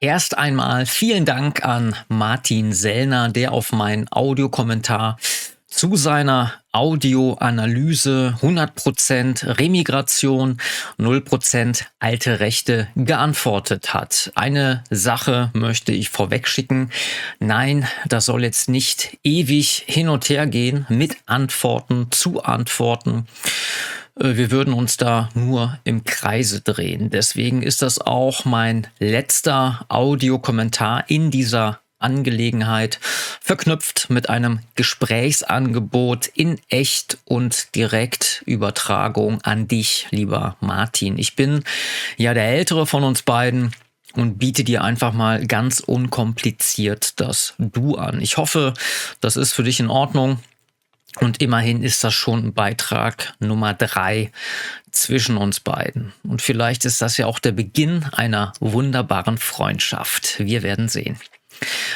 Erst einmal vielen Dank an Martin Sellner, der auf meinen Audiokommentar zu seiner Audioanalyse 100% Remigration, 0% alte Rechte geantwortet hat. Eine Sache möchte ich vorwegschicken. Nein, das soll jetzt nicht ewig hin und her gehen mit Antworten zu Antworten. Äh, wir würden uns da nur im Kreise drehen. Deswegen ist das auch mein letzter Audiokommentar in dieser Angelegenheit, verknüpft mit einem Gesprächsangebot in echt und direkt Übertragung an dich, lieber Martin. Ich bin ja der ältere von uns beiden und biete dir einfach mal ganz unkompliziert das Du an. Ich hoffe, das ist für dich in Ordnung. Und immerhin ist das schon Beitrag Nummer drei zwischen uns beiden. Und vielleicht ist das ja auch der Beginn einer wunderbaren Freundschaft. Wir werden sehen.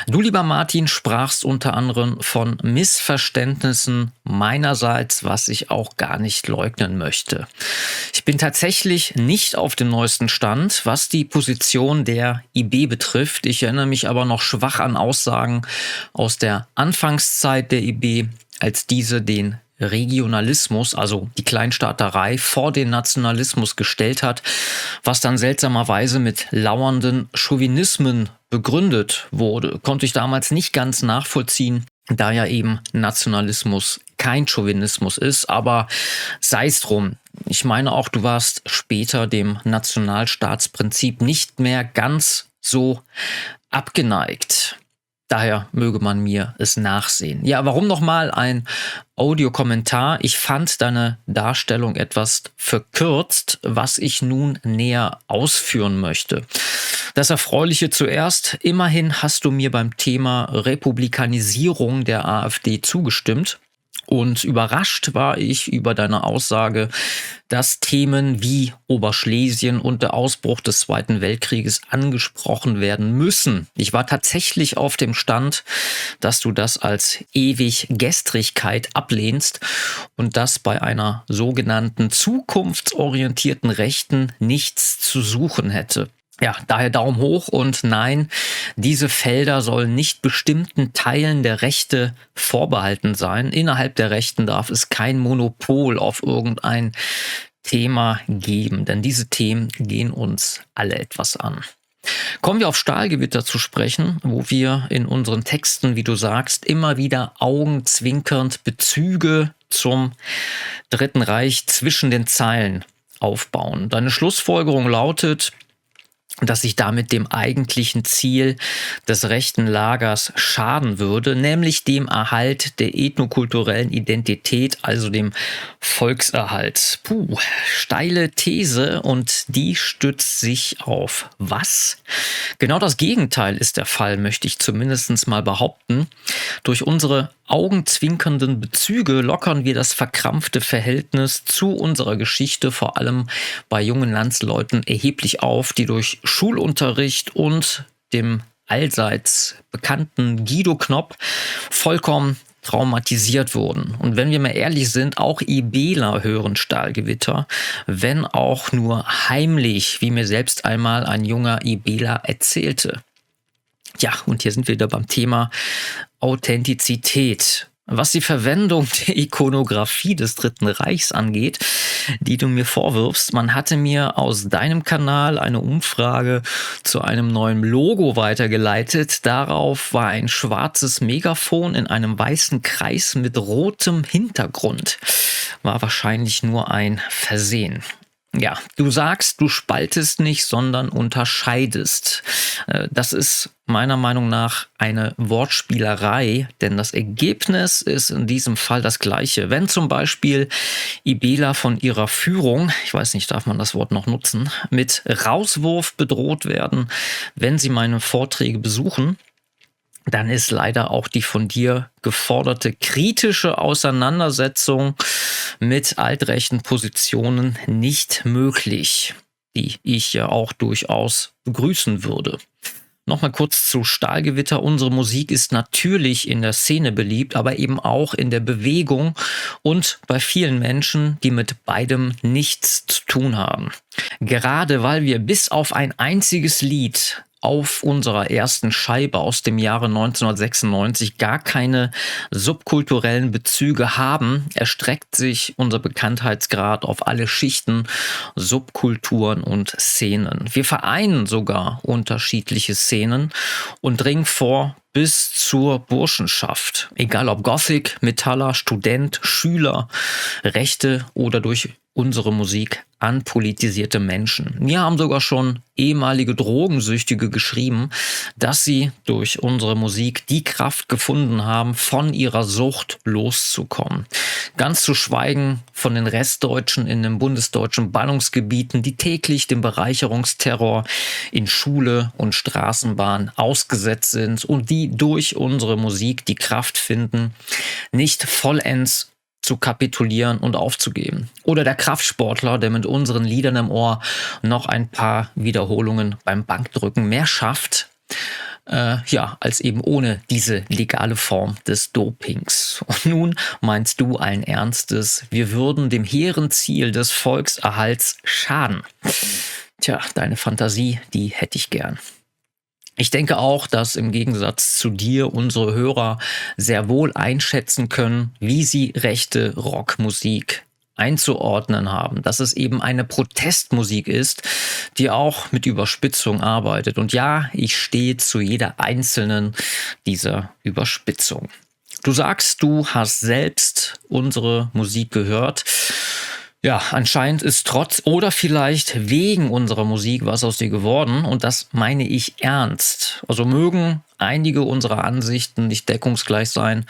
Du, lieber Martin, sprachst unter anderem von Missverständnissen meinerseits, was ich auch gar nicht leugnen möchte. Ich bin tatsächlich nicht auf dem neuesten Stand, was die Position der IB betrifft. Ich erinnere mich aber noch schwach an Aussagen aus der Anfangszeit der IB, als diese den Regionalismus, also die Kleinstaaterei, vor den Nationalismus gestellt hat, was dann seltsamerweise mit lauernden Chauvinismen begründet wurde, konnte ich damals nicht ganz nachvollziehen, da ja eben Nationalismus kein Chauvinismus ist, aber sei es drum. Ich meine auch, du warst später dem Nationalstaatsprinzip nicht mehr ganz so abgeneigt. Daher möge man mir es nachsehen. Ja, warum nochmal ein Audiokommentar? Ich fand deine Darstellung etwas verkürzt, was ich nun näher ausführen möchte. Das Erfreuliche zuerst. Immerhin hast du mir beim Thema Republikanisierung der AfD zugestimmt. Und überrascht war ich über deine Aussage, dass Themen wie Oberschlesien und der Ausbruch des Zweiten Weltkrieges angesprochen werden müssen. Ich war tatsächlich auf dem Stand, dass du das als ewig Gestrigkeit ablehnst und dass bei einer sogenannten zukunftsorientierten Rechten nichts zu suchen hätte. Ja, daher Daumen hoch und nein, diese Felder sollen nicht bestimmten Teilen der Rechte vorbehalten sein. Innerhalb der Rechten darf es kein Monopol auf irgendein Thema geben, denn diese Themen gehen uns alle etwas an. Kommen wir auf Stahlgewitter zu sprechen, wo wir in unseren Texten, wie du sagst, immer wieder augenzwinkernd Bezüge zum Dritten Reich zwischen den Zeilen aufbauen. Deine Schlussfolgerung lautet, dass sich damit dem eigentlichen Ziel des rechten Lagers schaden würde, nämlich dem Erhalt der ethnokulturellen Identität, also dem Volkserhalt. Puh, steile These und die stützt sich auf was? Genau das Gegenteil ist der Fall, möchte ich zumindest mal behaupten. Durch unsere augenzwinkernden Bezüge lockern wir das verkrampfte Verhältnis zu unserer Geschichte, vor allem bei jungen Landsleuten, erheblich auf, die durch Schulunterricht und dem allseits bekannten Guido Knopp vollkommen traumatisiert wurden. Und wenn wir mal ehrlich sind, auch IBler hören Stahlgewitter, wenn auch nur heimlich, wie mir selbst einmal ein junger IBler erzählte. Ja, und hier sind wir wieder beim Thema Authentizität. Was die Verwendung der Ikonografie des Dritten Reichs angeht, die du mir vorwirfst, man hatte mir aus deinem Kanal eine Umfrage zu einem neuen Logo weitergeleitet. Darauf war ein schwarzes Megafon in einem weißen Kreis mit rotem Hintergrund. War wahrscheinlich nur ein Versehen. Ja, du sagst, du spaltest nicht, sondern unterscheidest. Äh, das ist meiner Meinung nach eine Wortspielerei, denn das Ergebnis ist in diesem Fall das gleiche. Wenn zum Beispiel Ibela von ihrer Führung, ich weiß nicht, darf man das Wort noch nutzen, mit Rauswurf bedroht werden, wenn sie meine Vorträge besuchen, dann ist leider auch die von dir geforderte kritische Auseinandersetzung mit altrechten Positionen nicht möglich, die ich ja auch durchaus begrüßen würde. Nochmal kurz zu Stahlgewitter. Unsere Musik ist natürlich in der Szene beliebt, aber eben auch in der Bewegung und bei vielen Menschen, die mit beidem nichts zu tun haben. Gerade weil wir bis auf ein einziges Lied auf unserer ersten Scheibe aus dem Jahre 1996 gar keine subkulturellen Bezüge haben, erstreckt sich unser Bekanntheitsgrad auf alle Schichten, Subkulturen und Szenen. Wir vereinen sogar unterschiedliche Szenen und dringen vor bis zur Burschenschaft. Egal ob Gothic, Metaller, Student, Schüler, Rechte oder durch unsere Musik an politisierte Menschen. Mir haben sogar schon ehemalige Drogensüchtige geschrieben, dass sie durch unsere Musik die Kraft gefunden haben, von ihrer Sucht loszukommen. Ganz zu schweigen von den Restdeutschen in den bundesdeutschen Ballungsgebieten, die täglich dem Bereicherungsterror in Schule und Straßenbahn ausgesetzt sind und die durch unsere Musik die Kraft finden, nicht vollends zu kapitulieren und aufzugeben. Oder der Kraftsportler, der mit unseren Liedern im Ohr noch ein paar Wiederholungen beim Bankdrücken mehr schafft, äh, ja, als eben ohne diese legale Form des Dopings. Und nun meinst du allen Ernstes, wir würden dem hehren Ziel des Volkserhalts schaden. Tja, deine Fantasie, die hätte ich gern. Ich denke auch, dass im Gegensatz zu dir unsere Hörer sehr wohl einschätzen können, wie sie rechte Rockmusik einzuordnen haben, dass es eben eine Protestmusik ist, die auch mit Überspitzung arbeitet. Und ja, ich stehe zu jeder einzelnen dieser Überspitzung. Du sagst, du hast selbst unsere Musik gehört. Ja, anscheinend ist trotz oder vielleicht wegen unserer Musik was aus dir geworden und das meine ich ernst. Also mögen einige unserer Ansichten nicht deckungsgleich sein,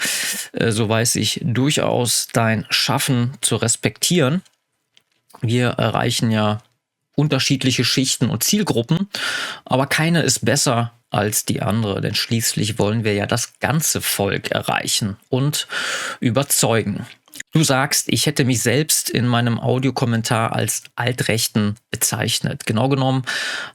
äh, so weiß ich durchaus dein Schaffen zu respektieren. Wir erreichen ja unterschiedliche Schichten und Zielgruppen, aber keine ist besser als die andere, denn schließlich wollen wir ja das ganze Volk erreichen und überzeugen. Du sagst, ich hätte mich selbst in meinem Audiokommentar als Altrechten bezeichnet. Genau genommen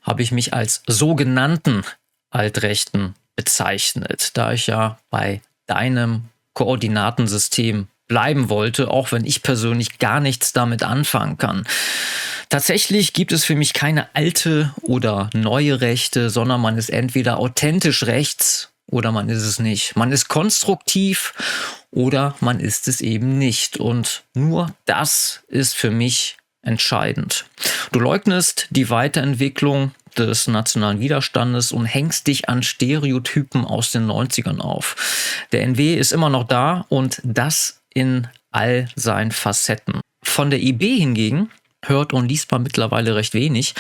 habe ich mich als sogenannten Altrechten bezeichnet, da ich ja bei deinem Koordinatensystem bleiben wollte, auch wenn ich persönlich gar nichts damit anfangen kann. Tatsächlich gibt es für mich keine alte oder neue Rechte, sondern man ist entweder authentisch rechts oder man ist es nicht. Man ist konstruktiv oder man ist es eben nicht. Und nur das ist für mich entscheidend. Du leugnest die Weiterentwicklung des nationalen Widerstandes und hängst dich an Stereotypen aus den 90ern auf. Der NW ist immer noch da und das in all seinen Facetten. Von der IB hingegen hört und liest man mittlerweile recht wenig,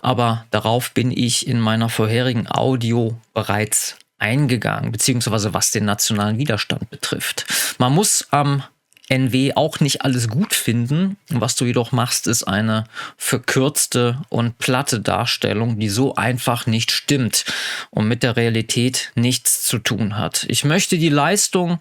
aber darauf bin ich in meiner vorherigen Audio bereits eingegangen, beziehungsweise was den nationalen Widerstand betrifft. Man muss am NW auch nicht alles gut finden. Was du jedoch machst, ist eine verkürzte und platte Darstellung, die so einfach nicht stimmt und mit der Realität nichts zu tun hat. Ich möchte die Leistung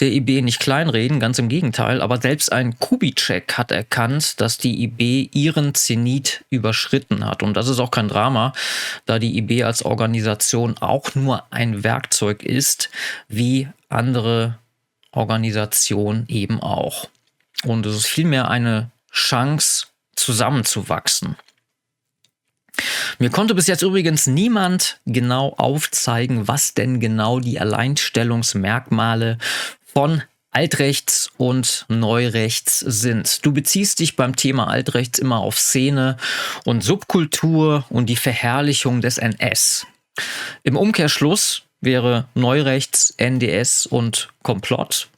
der IB nicht kleinreden, ganz im Gegenteil, aber selbst ein Kubitschek hat erkannt, dass die IB ihren Zenit überschritten hat. Und das ist auch kein Drama, da die IB als Organisation auch nur ein Werkzeug ist, wie andere Organisation eben auch. Und es ist vielmehr eine Chance, zusammenzuwachsen. Mir konnte bis jetzt übrigens niemand genau aufzeigen, was denn genau die Alleinstellungsmerkmale von Altrechts und Neurechts sind. Du beziehst dich beim Thema Altrechts immer auf Szene und Subkultur und die Verherrlichung des NS. Im Umkehrschluss wäre Neurechts, NDS und Komplott.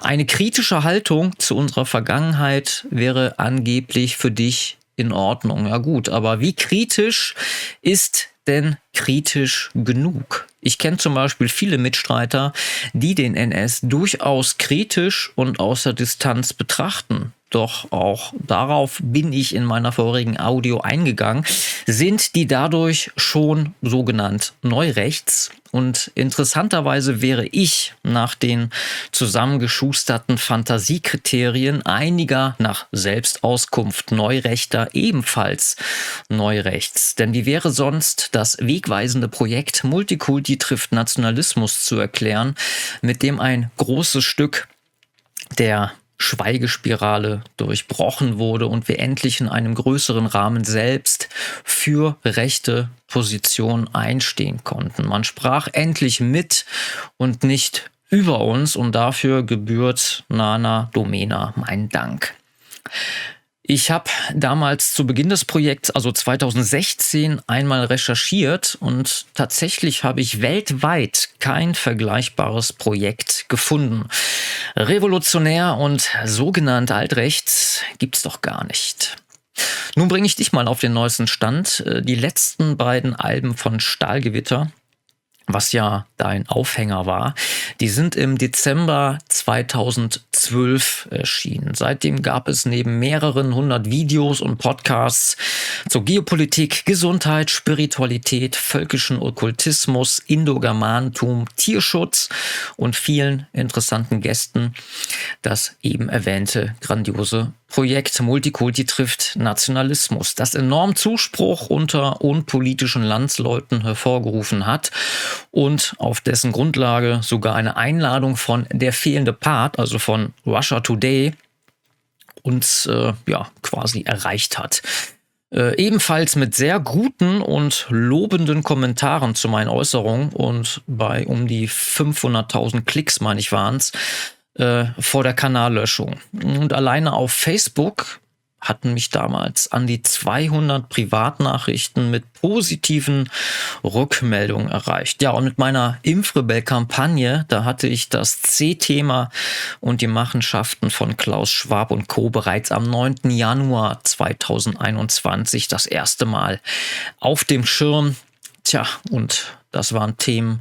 Eine kritische Haltung zu unserer Vergangenheit wäre angeblich für dich in Ordnung. Ja gut, aber wie kritisch ist denn kritisch genug? Ich kenne zum Beispiel viele Mitstreiter, die den NS durchaus kritisch und außer Distanz betrachten doch auch darauf bin ich in meiner vorigen Audio eingegangen, sind die dadurch schon sogenannt neurechts. Und interessanterweise wäre ich nach den zusammengeschusterten Fantasiekriterien einiger nach Selbstauskunft Neurechter ebenfalls neurechts. Denn wie wäre sonst das wegweisende Projekt Multikulti trifft Nationalismus zu erklären, mit dem ein großes Stück der Schweigespirale durchbrochen wurde und wir endlich in einem größeren Rahmen selbst für rechte Position einstehen konnten. Man sprach endlich mit und nicht über uns und dafür gebührt Nana Domena mein Dank. Ich habe damals zu Beginn des Projekts, also 2016, einmal recherchiert und tatsächlich habe ich weltweit kein vergleichbares Projekt gefunden. Revolutionär und sogenannt altrechts gibt's doch gar nicht. Nun bringe ich dich mal auf den neuesten Stand. Die letzten beiden Alben von Stahlgewitter was ja dein Aufhänger war, die sind im Dezember 2012 erschienen. Seitdem gab es neben mehreren hundert Videos und Podcasts zur Geopolitik, Gesundheit, Spiritualität, völkischen Okkultismus, Indogermantum, Tierschutz und vielen interessanten Gästen das eben erwähnte grandiose Projekt Multikulti trifft Nationalismus, das enorm Zuspruch unter unpolitischen Landsleuten hervorgerufen hat und auf dessen Grundlage sogar eine Einladung von Der fehlende Part, also von Russia Today, uns äh, ja quasi erreicht hat. Äh, ebenfalls mit sehr guten und lobenden Kommentaren zu meinen Äußerungen und bei um die 500.000 Klicks, meine ich, waren es, äh, vor der Kanallöschung. Und alleine auf Facebook hatten mich damals an die 200 Privatnachrichten mit positiven Rückmeldungen erreicht. Ja, und mit meiner Impfrebell-Kampagne, da hatte ich das C-Thema und die Machenschaften von Klaus Schwab und Co. bereits am 9. Januar 2021 das erste Mal auf dem Schirm. Tja, und das waren Themen,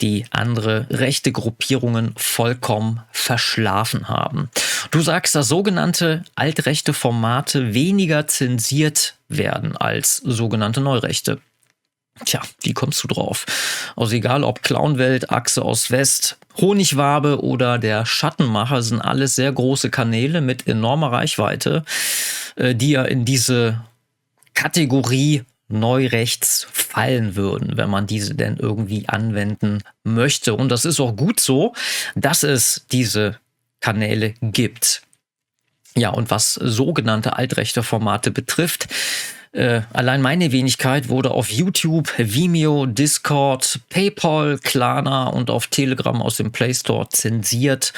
die andere rechte Gruppierungen vollkommen verschlafen haben. Du sagst, dass sogenannte altrechte Formate weniger zensiert werden als sogenannte Neurechte. Tja, wie kommst du drauf? Also egal ob Clownwelt, Achse aus West, Honigwabe oder der Schattenmacher sind alles sehr große Kanäle mit enormer Reichweite, äh, die ja in diese Kategorie Neurechts fallen würden, wenn man diese denn irgendwie anwenden möchte. Und das ist auch gut so, dass es diese Kanäle gibt. Ja, und was sogenannte altrechte Formate betrifft, äh, allein meine Wenigkeit wurde auf YouTube, Vimeo, Discord, PayPal, Klarna und auf Telegram aus dem Play Store zensiert.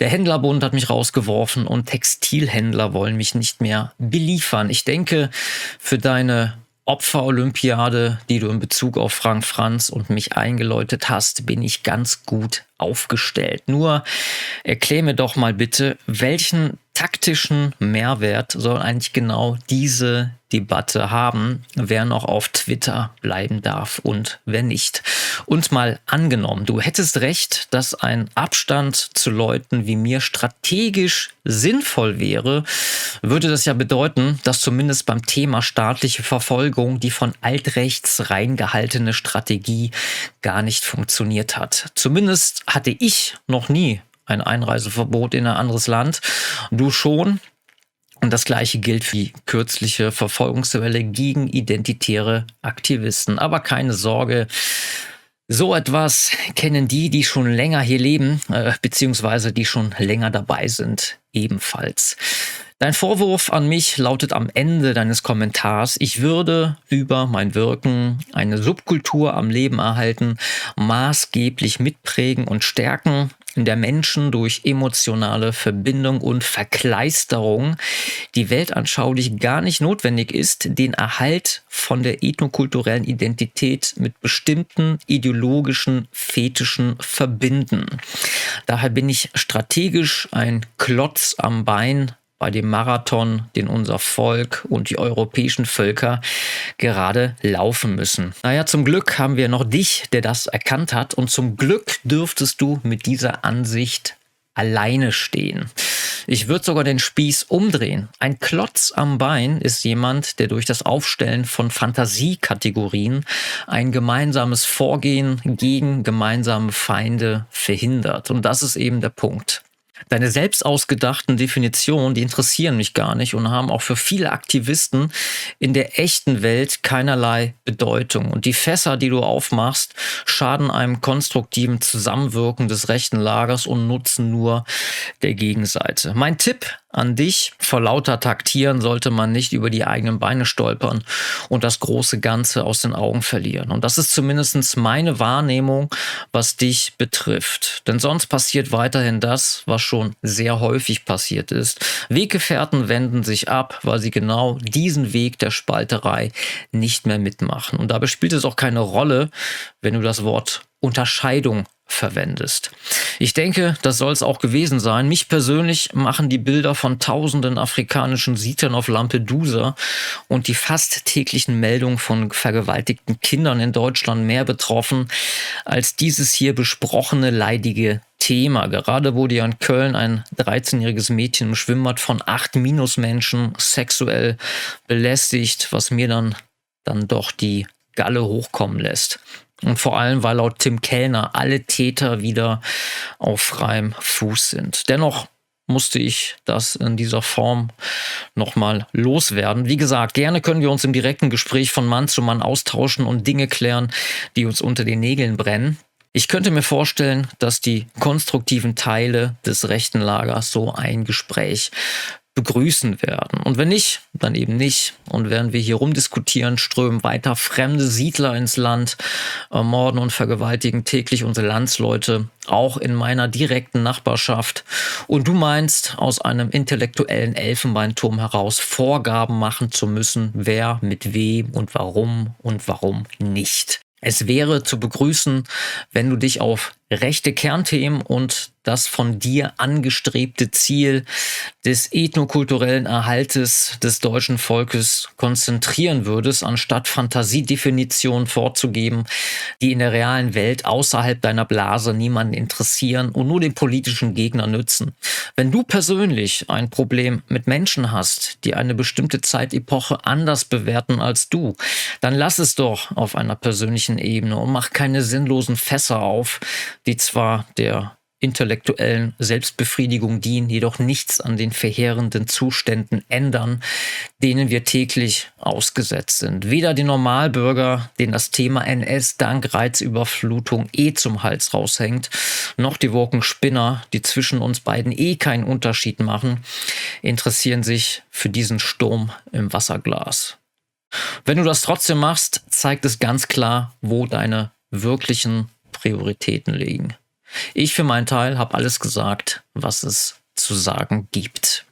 Der Händlerbund hat mich rausgeworfen und Textilhändler wollen mich nicht mehr beliefern. Ich denke, für deine Opferolympiade, die du in Bezug auf Frank Franz und mich eingeläutet hast, bin ich ganz gut aufgestellt. Nur erklär mir doch mal bitte, welchen taktischen Mehrwert soll eigentlich genau diese Debatte haben, wer noch auf Twitter bleiben darf und wer nicht. Und mal angenommen, du hättest recht, dass ein Abstand zu Leuten wie mir strategisch sinnvoll wäre, würde das ja bedeuten, dass zumindest beim Thema staatliche Verfolgung die von altrechts reingehaltene Strategie gar nicht funktioniert hat. Zumindest hatte ich noch nie ein Einreiseverbot in ein anderes Land. Du schon. Und das gleiche gilt für die kürzliche Verfolgungswelle gegen identitäre Aktivisten. Aber keine Sorge, so etwas kennen die, die schon länger hier leben, äh, beziehungsweise die schon länger dabei sind, ebenfalls. Dein Vorwurf an mich lautet am Ende deines Kommentars, ich würde über mein Wirken eine Subkultur am Leben erhalten, maßgeblich mitprägen und stärken, in der Menschen durch emotionale Verbindung und Verkleisterung die weltanschaulich gar nicht notwendig ist, den Erhalt von der ethnokulturellen Identität mit bestimmten ideologischen Fetischen verbinden. Daher bin ich strategisch ein Klotz am Bein bei dem Marathon, den unser Volk und die europäischen Völker gerade laufen müssen. Naja, zum Glück haben wir noch dich, der das erkannt hat und zum Glück dürftest du mit dieser Ansicht alleine stehen. Ich würde sogar den Spieß umdrehen. Ein Klotz am Bein ist jemand, der durch das Aufstellen von Fantasiekategorien ein gemeinsames Vorgehen gegen gemeinsame Feinde verhindert. Und das ist eben der Punkt. Deine selbst ausgedachten Definitionen, die interessieren mich gar nicht und haben auch für viele Aktivisten in der echten Welt keinerlei Bedeutung. Und die Fässer, die du aufmachst, schaden einem konstruktiven Zusammenwirken des rechten Lagers und nutzen nur der Gegenseite. Mein Tipp an dich. Vor lauter Taktieren sollte man nicht über die eigenen Beine stolpern und das große Ganze aus den Augen verlieren. Und das ist zumindest meine Wahrnehmung, was dich betrifft. Denn sonst passiert weiterhin das, was schon sehr häufig passiert ist. Weggefährten wenden sich ab, weil sie genau diesen Weg der Spalterei nicht mehr mitmachen. Und dabei spielt es auch keine Rolle, wenn du das Wort Unterscheidung verwendest. Ich denke, das soll es auch gewesen sein. Mich persönlich machen die Bilder von tausenden afrikanischen Siedlern auf Lampedusa und die fast täglichen Meldungen von vergewaltigten Kindern in Deutschland mehr betroffen als dieses hier besprochene leidige Thema. Gerade wurde ja in Köln ein 13-jähriges Mädchen im Schwimmbad von acht Minusmenschen sexuell belästigt, was mir dann, dann doch die Galle hochkommen lässt. Und vor allem, weil laut Tim Kellner alle Täter wieder auf freiem Fuß sind. Dennoch musste ich das in dieser Form nochmal loswerden. Wie gesagt, gerne können wir uns im direkten Gespräch von Mann zu Mann austauschen und Dinge klären, die uns unter den Nägeln brennen. Ich könnte mir vorstellen, dass die konstruktiven Teile des rechten Lagers so ein Gespräch begrüßen werden. Und wenn nicht, dann eben nicht. Und während wir hier rumdiskutieren, strömen weiter fremde Siedler ins Land, morden und vergewaltigen täglich unsere Landsleute, auch in meiner direkten Nachbarschaft. Und du meinst, aus einem intellektuellen Elfenbeinturm heraus Vorgaben machen zu müssen, wer mit wem und warum und warum nicht. Es wäre zu begrüßen, wenn du dich auf rechte Kernthemen und das von dir angestrebte Ziel des ethnokulturellen Erhaltes des deutschen Volkes konzentrieren würdest, anstatt Fantasiedefinitionen vorzugeben, die in der realen Welt außerhalb deiner Blase niemanden interessieren und nur den politischen Gegner nützen. Wenn du persönlich ein Problem mit Menschen hast, die eine bestimmte Zeitepoche anders bewerten als du, dann lass es doch auf einer persönlichen Ebene und mach keine sinnlosen Fässer auf, die zwar der intellektuellen Selbstbefriedigung dienen, jedoch nichts an den verheerenden Zuständen ändern, denen wir täglich ausgesetzt sind. Weder die Normalbürger, denen das Thema NS dank Reizüberflutung eh zum Hals raushängt, noch die Woken Spinner, die zwischen uns beiden eh keinen Unterschied machen, interessieren sich für diesen Sturm im Wasserglas. Wenn du das trotzdem machst, zeigt es ganz klar, wo deine wirklichen Prioritäten liegen. Ich für meinen Teil habe alles gesagt, was es zu sagen gibt.